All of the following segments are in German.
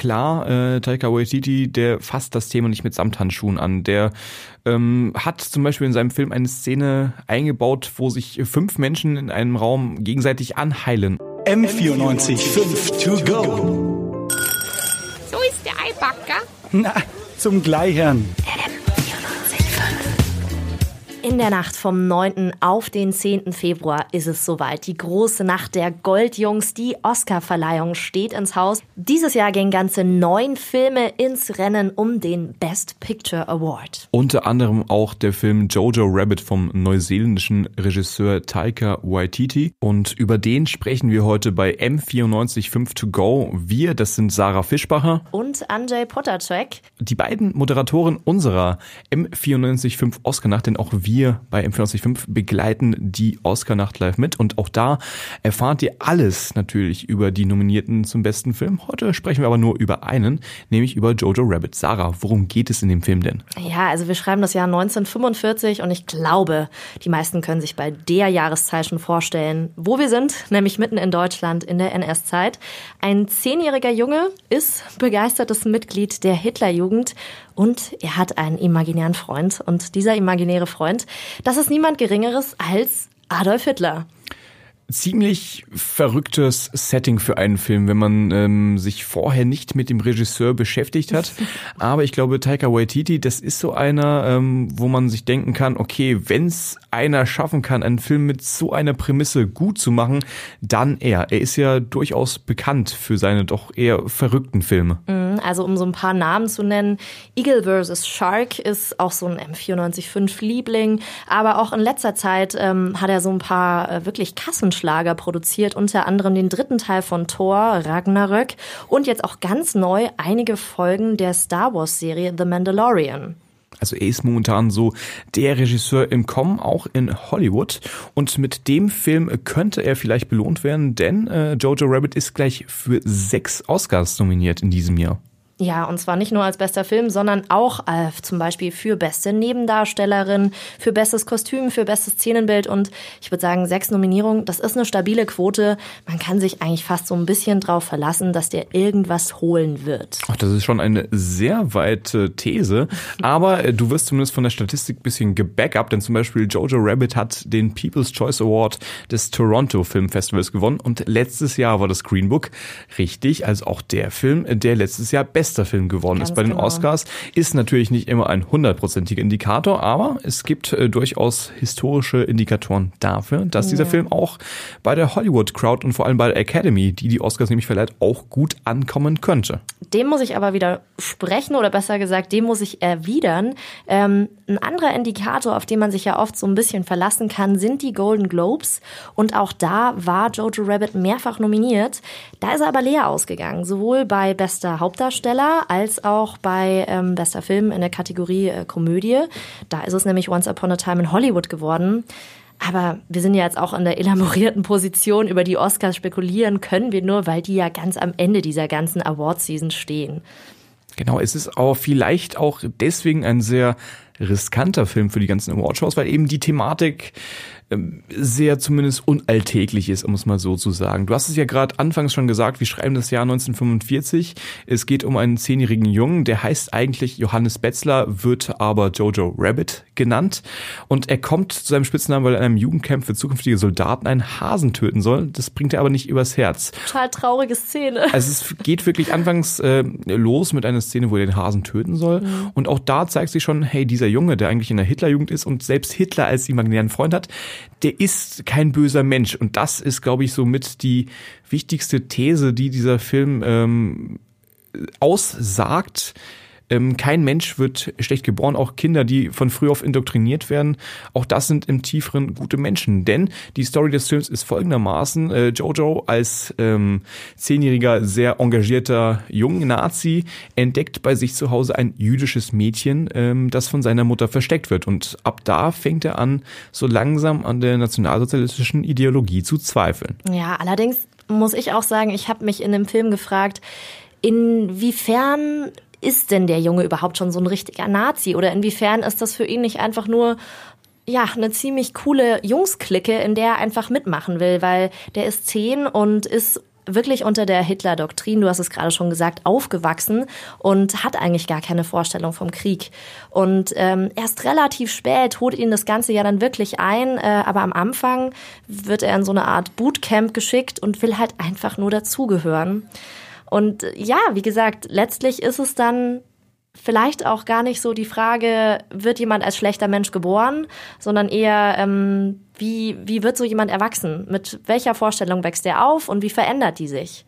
klar, äh, Taika Waititi, der fasst das Thema nicht mit Samthandschuhen an. Der ähm, hat zum Beispiel in seinem Film eine Szene eingebaut, wo sich fünf Menschen in einem Raum gegenseitig anheilen. M94 5 to go. So ist der Eibacker. Na, zum Gleichern. In der Nacht vom 9. auf den 10. Februar ist es soweit. Die große Nacht der Goldjungs, die Oscarverleihung steht ins Haus. Dieses Jahr gehen ganze neun Filme ins Rennen um den Best Picture Award. Unter anderem auch der Film Jojo Rabbit vom neuseeländischen Regisseur Taika Waititi. Und über den sprechen wir heute bei M945 to go. Wir, das sind Sarah Fischbacher und Andrzej Potacek. Die beiden Moderatoren unserer M945 Oscar-Nacht, denn auch wir wir bei M495 begleiten die Oscar-Nacht live mit und auch da erfahrt ihr alles natürlich über die Nominierten zum besten Film. Heute sprechen wir aber nur über einen, nämlich über Jojo Rabbit. Sarah, worum geht es in dem Film denn? Ja, also wir schreiben das Jahr 1945 und ich glaube, die meisten können sich bei der Jahreszeit schon vorstellen, wo wir sind, nämlich mitten in Deutschland in der NS-Zeit. Ein zehnjähriger Junge ist begeistertes Mitglied der Hitlerjugend und er hat einen imaginären Freund. Und dieser imaginäre Freund, das ist niemand Geringeres als Adolf Hitler ziemlich verrücktes Setting für einen Film, wenn man ähm, sich vorher nicht mit dem Regisseur beschäftigt hat. Aber ich glaube, Taika Waititi, das ist so einer, ähm, wo man sich denken kann, okay, wenn's einer schaffen kann, einen Film mit so einer Prämisse gut zu machen, dann er. Er ist ja durchaus bekannt für seine doch eher verrückten Filme. Mhm. Also um so ein paar Namen zu nennen, Eagle vs. Shark ist auch so ein M945-Liebling, aber auch in letzter Zeit ähm, hat er so ein paar äh, wirklich Kassenschlager produziert, unter anderem den dritten Teil von Thor, Ragnarök und jetzt auch ganz neu einige Folgen der Star Wars-Serie The Mandalorian. Also er ist momentan so der Regisseur im Kommen, auch in Hollywood. Und mit dem Film könnte er vielleicht belohnt werden, denn äh, Jojo Rabbit ist gleich für sechs Oscars nominiert in diesem Jahr. Ja, und zwar nicht nur als bester Film, sondern auch äh, zum Beispiel für beste Nebendarstellerin, für bestes Kostüm, für bestes Szenenbild und ich würde sagen, sechs Nominierungen, das ist eine stabile Quote. Man kann sich eigentlich fast so ein bisschen drauf verlassen, dass der irgendwas holen wird. Ach, das ist schon eine sehr weite These, aber äh, du wirst zumindest von der Statistik bisschen gebackupt, denn zum Beispiel Jojo Rabbit hat den People's Choice Award des Toronto Film Festivals gewonnen und letztes Jahr war das Green Book richtig, also auch der Film, der letztes Jahr best bester Film geworden Ganz ist bei den genau. Oscars. Ist natürlich nicht immer ein hundertprozentiger Indikator, aber es gibt äh, durchaus historische Indikatoren dafür, dass ja. dieser Film auch bei der Hollywood Crowd und vor allem bei der Academy, die die Oscars nämlich verleiht, auch gut ankommen könnte. Dem muss ich aber widersprechen oder besser gesagt, dem muss ich erwidern. Ähm, ein anderer Indikator, auf den man sich ja oft so ein bisschen verlassen kann, sind die Golden Globes. Und auch da war Jojo Rabbit mehrfach nominiert. Da ist er aber leer ausgegangen, sowohl bei bester Hauptdarsteller Darsteller als auch bei ähm, bester Film in der Kategorie äh, Komödie. Da ist es nämlich Once Upon a Time in Hollywood geworden. Aber wir sind ja jetzt auch in der elaborierten Position, über die Oscars spekulieren können wir nur, weil die ja ganz am Ende dieser ganzen Award-Season stehen. Genau, es ist auch vielleicht auch deswegen ein sehr riskanter Film für die ganzen Awardshows, weil eben die Thematik sehr zumindest unalltäglich ist, um es mal so zu sagen. Du hast es ja gerade anfangs schon gesagt, wir schreiben das Jahr 1945. Es geht um einen zehnjährigen Jungen, der heißt eigentlich Johannes Betzler, wird aber Jojo Rabbit genannt. Und er kommt zu seinem Spitznamen, weil er in einem Jugendcamp für zukünftige Soldaten einen Hasen töten soll. Das bringt er aber nicht übers Herz. Total traurige Szene. Also es geht wirklich anfangs äh, los mit einer Szene, wo er den Hasen töten soll. Mhm. Und auch da zeigt sich schon, hey, dieser Junge, der eigentlich in der Hitlerjugend ist und selbst Hitler als imaginären Freund hat, der ist kein böser Mensch. Und das ist, glaube ich, somit die wichtigste These, die dieser Film ähm, aussagt ähm, kein Mensch wird schlecht geboren, auch Kinder, die von früh auf indoktriniert werden, auch das sind im Tieferen gute Menschen. Denn die Story des Films ist folgendermaßen, äh, Jojo als ähm, zehnjähriger, sehr engagierter junger Nazi entdeckt bei sich zu Hause ein jüdisches Mädchen, ähm, das von seiner Mutter versteckt wird. Und ab da fängt er an, so langsam an der nationalsozialistischen Ideologie zu zweifeln. Ja, allerdings muss ich auch sagen, ich habe mich in dem Film gefragt, inwiefern ist denn der Junge überhaupt schon so ein richtiger Nazi? Oder inwiefern ist das für ihn nicht einfach nur ja, eine ziemlich coole Jungsklicke, in der er einfach mitmachen will, weil der ist zehn und ist wirklich unter der Hitler-Doktrin, du hast es gerade schon gesagt, aufgewachsen und hat eigentlich gar keine Vorstellung vom Krieg. Und ähm, erst relativ spät holt ihn das Ganze ja dann wirklich ein, äh, aber am Anfang wird er in so eine Art Bootcamp geschickt und will halt einfach nur dazugehören. Und ja, wie gesagt, letztlich ist es dann vielleicht auch gar nicht so die Frage, wird jemand als schlechter Mensch geboren, sondern eher, ähm, wie, wie wird so jemand erwachsen? Mit welcher Vorstellung wächst er auf und wie verändert die sich?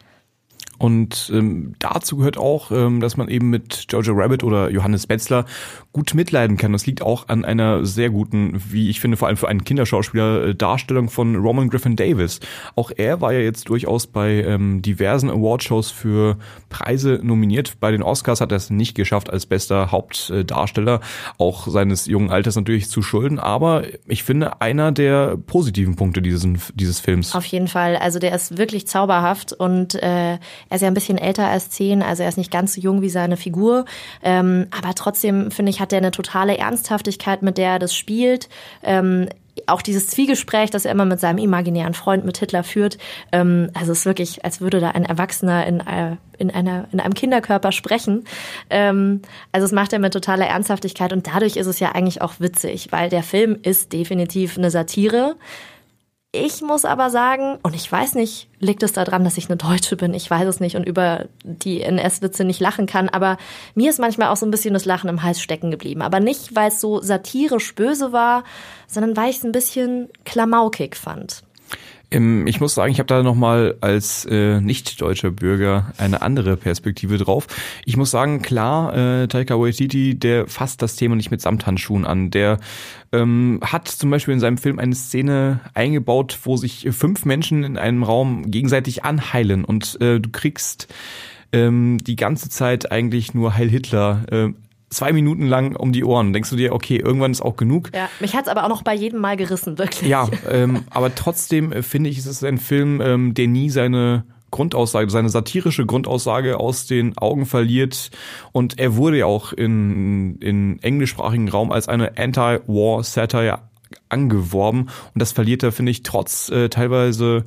Und ähm, dazu gehört auch, ähm, dass man eben mit Jojo Rabbit oder Johannes Betzler gut mitleiden kann. Das liegt auch an einer sehr guten, wie ich finde, vor allem für einen Kinderschauspieler, äh, Darstellung von Roman Griffin Davis. Auch er war ja jetzt durchaus bei ähm, diversen Awardshows für Preise nominiert. Bei den Oscars hat er es nicht geschafft als bester Hauptdarsteller, auch seines jungen Alters natürlich zu schulden. Aber ich finde, einer der positiven Punkte dieses, dieses Films. Auf jeden Fall. Also der ist wirklich zauberhaft und äh, er ist ja ein bisschen älter als zehn, also er ist nicht ganz so jung wie seine Figur. Ähm, aber trotzdem, finde ich, hat er eine totale Ernsthaftigkeit, mit der er das spielt. Ähm, auch dieses Zwiegespräch, das er immer mit seinem imaginären Freund, mit Hitler führt. Ähm, also es ist wirklich, als würde da ein Erwachsener in, äh, in, einer, in einem Kinderkörper sprechen. Ähm, also es macht er mit totaler Ernsthaftigkeit und dadurch ist es ja eigentlich auch witzig, weil der Film ist definitiv eine Satire. Ich muss aber sagen, und ich weiß nicht, liegt es daran, dass ich eine Deutsche bin? Ich weiß es nicht und über die NS-Witze nicht lachen kann, aber mir ist manchmal auch so ein bisschen das Lachen im Hals stecken geblieben. Aber nicht, weil es so satirisch böse war, sondern weil ich es ein bisschen klamaukig fand. Ich muss sagen, ich habe da nochmal als äh, nicht-deutscher Bürger eine andere Perspektive drauf. Ich muss sagen, klar, äh, Taika Waititi, der fasst das Thema nicht mit Samthandschuhen an. Der ähm, hat zum Beispiel in seinem Film eine Szene eingebaut, wo sich fünf Menschen in einem Raum gegenseitig anheilen und äh, du kriegst ähm, die ganze Zeit eigentlich nur Heil Hitler äh, zwei Minuten lang um die Ohren. Denkst du dir, okay, irgendwann ist auch genug. Ja, mich hat's aber auch noch bei jedem Mal gerissen, wirklich. Ja, ähm, aber trotzdem äh, finde ich, es ist ein Film, ähm, der nie seine Grundaussage, seine satirische Grundaussage aus den Augen verliert. Und er wurde ja auch in, in englischsprachigen Raum als eine Anti-War Satire angeworben. Und das verliert er, finde ich, trotz äh, teilweise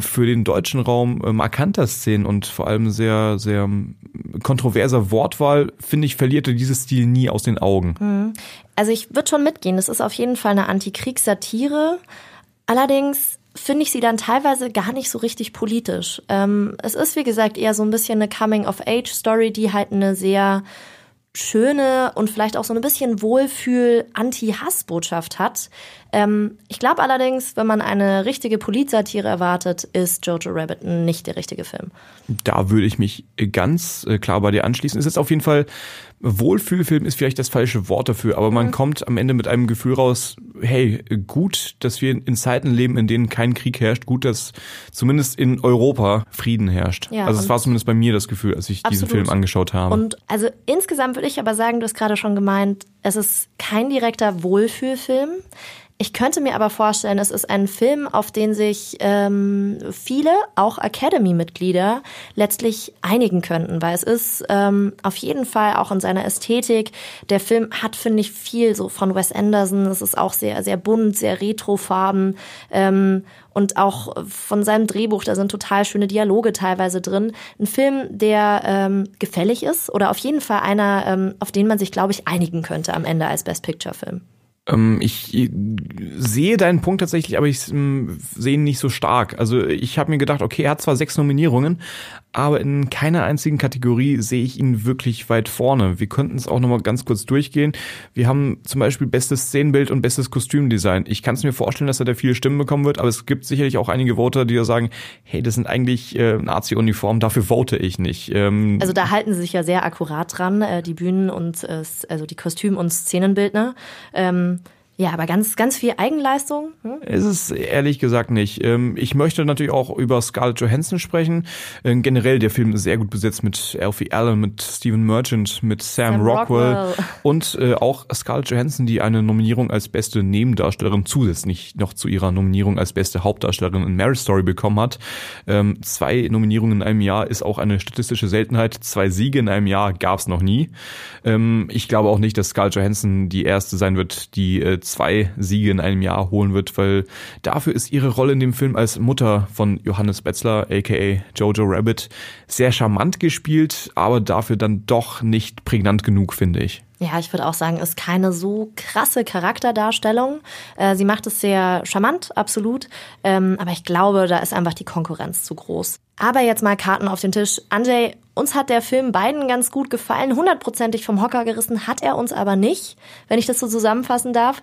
für den deutschen Raum äh, markanter Szenen und vor allem sehr, sehr ähm, kontroverser Wortwahl, finde ich, verlierte dieses Stil nie aus den Augen. Mhm. Also ich würde schon mitgehen, das ist auf jeden Fall eine Antikriegssatire. Allerdings finde ich sie dann teilweise gar nicht so richtig politisch. Ähm, es ist, wie gesagt, eher so ein bisschen eine Coming-of-Age-Story, die halt eine sehr schöne und vielleicht auch so ein bisschen Wohlfühl-Anti-Hass-Botschaft hat. Ähm, ich glaube allerdings, wenn man eine richtige Politsatire erwartet, ist Jojo Rabbit nicht der richtige Film. Da würde ich mich ganz äh, klar bei dir anschließen. Es ist auf jeden Fall Wohlfühlfilm ist vielleicht das falsche Wort dafür, aber man mhm. kommt am Ende mit einem Gefühl raus, hey, gut, dass wir in Zeiten leben, in denen kein Krieg herrscht, gut, dass zumindest in Europa Frieden herrscht. Ja, also es war zumindest bei mir das Gefühl, als ich absolut. diesen Film angeschaut habe. Und also insgesamt würde ich aber sagen, du hast gerade schon gemeint, es ist kein direkter Wohlfühlfilm. Ich könnte mir aber vorstellen, es ist ein Film, auf den sich ähm, viele, auch Academy-Mitglieder, letztlich einigen könnten, weil es ist ähm, auf jeden Fall auch in seiner Ästhetik. Der Film hat, finde ich, viel so von Wes Anderson. Es ist auch sehr, sehr bunt, sehr retrofarben. Ähm, und auch von seinem Drehbuch, da sind total schöne Dialoge teilweise drin. Ein Film, der ähm, gefällig ist oder auf jeden Fall einer, ähm, auf den man sich, glaube ich, einigen könnte am Ende als Best Picture-Film. Ähm, ich sehe deinen Punkt tatsächlich, aber ich ähm, sehe ihn nicht so stark. Also ich habe mir gedacht, okay, er hat zwar sechs Nominierungen, aber in keiner einzigen Kategorie sehe ich ihn wirklich weit vorne. Wir könnten es auch nochmal ganz kurz durchgehen. Wir haben zum Beispiel bestes Szenenbild und bestes Kostümdesign. Ich kann es mir vorstellen, dass er da viele Stimmen bekommen wird, aber es gibt sicherlich auch einige Voter, die da sagen, hey, das sind eigentlich äh, Nazi-Uniformen, dafür vote ich nicht. Ähm, also da halten sie sich ja sehr akkurat dran, äh, die Bühnen und äh, also die Kostüm- und Szenenbildner. Ähm ja, aber ganz, ganz viel Eigenleistung? Hm? Ist es ehrlich gesagt nicht. Ähm, ich möchte natürlich auch über Scarlett Johansson sprechen. Ähm, generell der Film ist sehr gut besetzt mit Alfie Allen, mit Stephen Merchant, mit Sam, Sam Rockwell, Rockwell, und äh, auch Scarlett Johansson, die eine Nominierung als beste Nebendarstellerin zusätzlich noch zu ihrer Nominierung als beste Hauptdarstellerin in Marriage Story bekommen hat. Ähm, zwei Nominierungen in einem Jahr ist auch eine statistische Seltenheit. Zwei Siege in einem Jahr gab es noch nie. Ich glaube auch nicht, dass Scarlett Johansson die erste sein wird, die äh, zwei Siege in einem Jahr holen wird, weil dafür ist ihre Rolle in dem Film als Mutter von Johannes Betzler, aka Jojo Rabbit, sehr charmant gespielt, aber dafür dann doch nicht prägnant genug, finde ich. Ja, ich würde auch sagen, ist keine so krasse Charakterdarstellung. Äh, sie macht es sehr charmant, absolut. Ähm, aber ich glaube, da ist einfach die Konkurrenz zu groß. Aber jetzt mal Karten auf den Tisch. Anjay, uns hat der Film beiden ganz gut gefallen. Hundertprozentig vom Hocker gerissen hat er uns aber nicht, wenn ich das so zusammenfassen darf.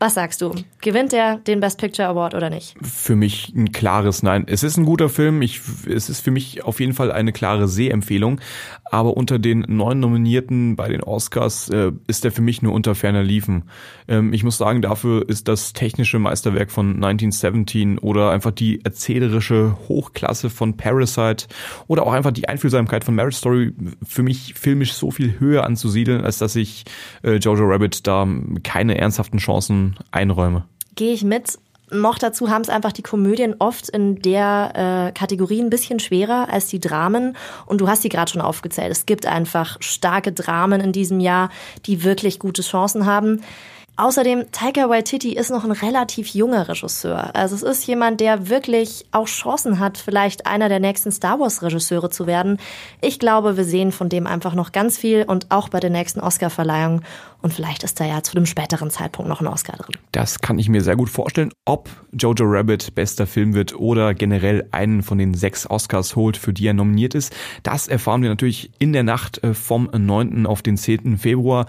Was sagst du? Gewinnt er den Best Picture Award oder nicht? Für mich ein klares Nein. Es ist ein guter Film. Ich, es ist für mich auf jeden Fall eine klare Sehempfehlung. Aber unter den neun Nominierten bei den Oscars äh, ist er für mich nur unter ferner Liefen. Ähm, ich muss sagen, dafür ist das technische Meisterwerk von 1917 oder einfach die erzählerische Hochklasse von Parasite oder auch einfach die Einfühlsamkeit von Marriage Story für mich filmisch so viel höher anzusiedeln, als dass ich äh, Jojo Rabbit da keine ernsthaften Chancen einräume. Gehe ich mit. Noch dazu haben es einfach die Komödien oft in der äh, Kategorie ein bisschen schwerer als die Dramen. Und du hast sie gerade schon aufgezählt. Es gibt einfach starke Dramen in diesem Jahr, die wirklich gute Chancen haben. Außerdem, Taika Waititi ist noch ein relativ junger Regisseur. Also es ist jemand, der wirklich auch Chancen hat, vielleicht einer der nächsten Star Wars Regisseure zu werden. Ich glaube, wir sehen von dem einfach noch ganz viel und auch bei der nächsten Oscar-Verleihung. Und vielleicht ist da ja zu einem späteren Zeitpunkt noch ein Oscar drin. Das kann ich mir sehr gut vorstellen. Ob Jojo Rabbit bester Film wird oder generell einen von den sechs Oscars holt, für die er nominiert ist, das erfahren wir natürlich in der Nacht äh, vom 9. auf den 10. Februar.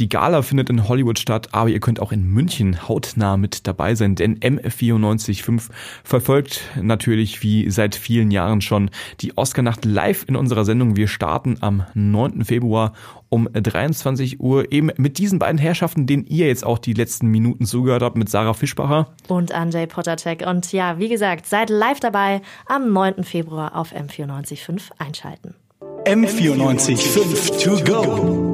Die Gala findet in Hollywood statt, aber ihr könnt auch in München hautnah mit dabei sein, denn M945 verfolgt natürlich wie seit vielen Jahren schon die Oscar-Nacht live in unserer Sendung. Wir starten am 9. Februar um 23 Uhr eben mit diesen beiden Herrschaften, denen ihr jetzt auch die letzten Minuten zugehört habt, mit Sarah Fischbacher und Andrzej Potacek. Und ja, wie gesagt, seid live dabei am 9. Februar auf M945 einschalten. M945 to go.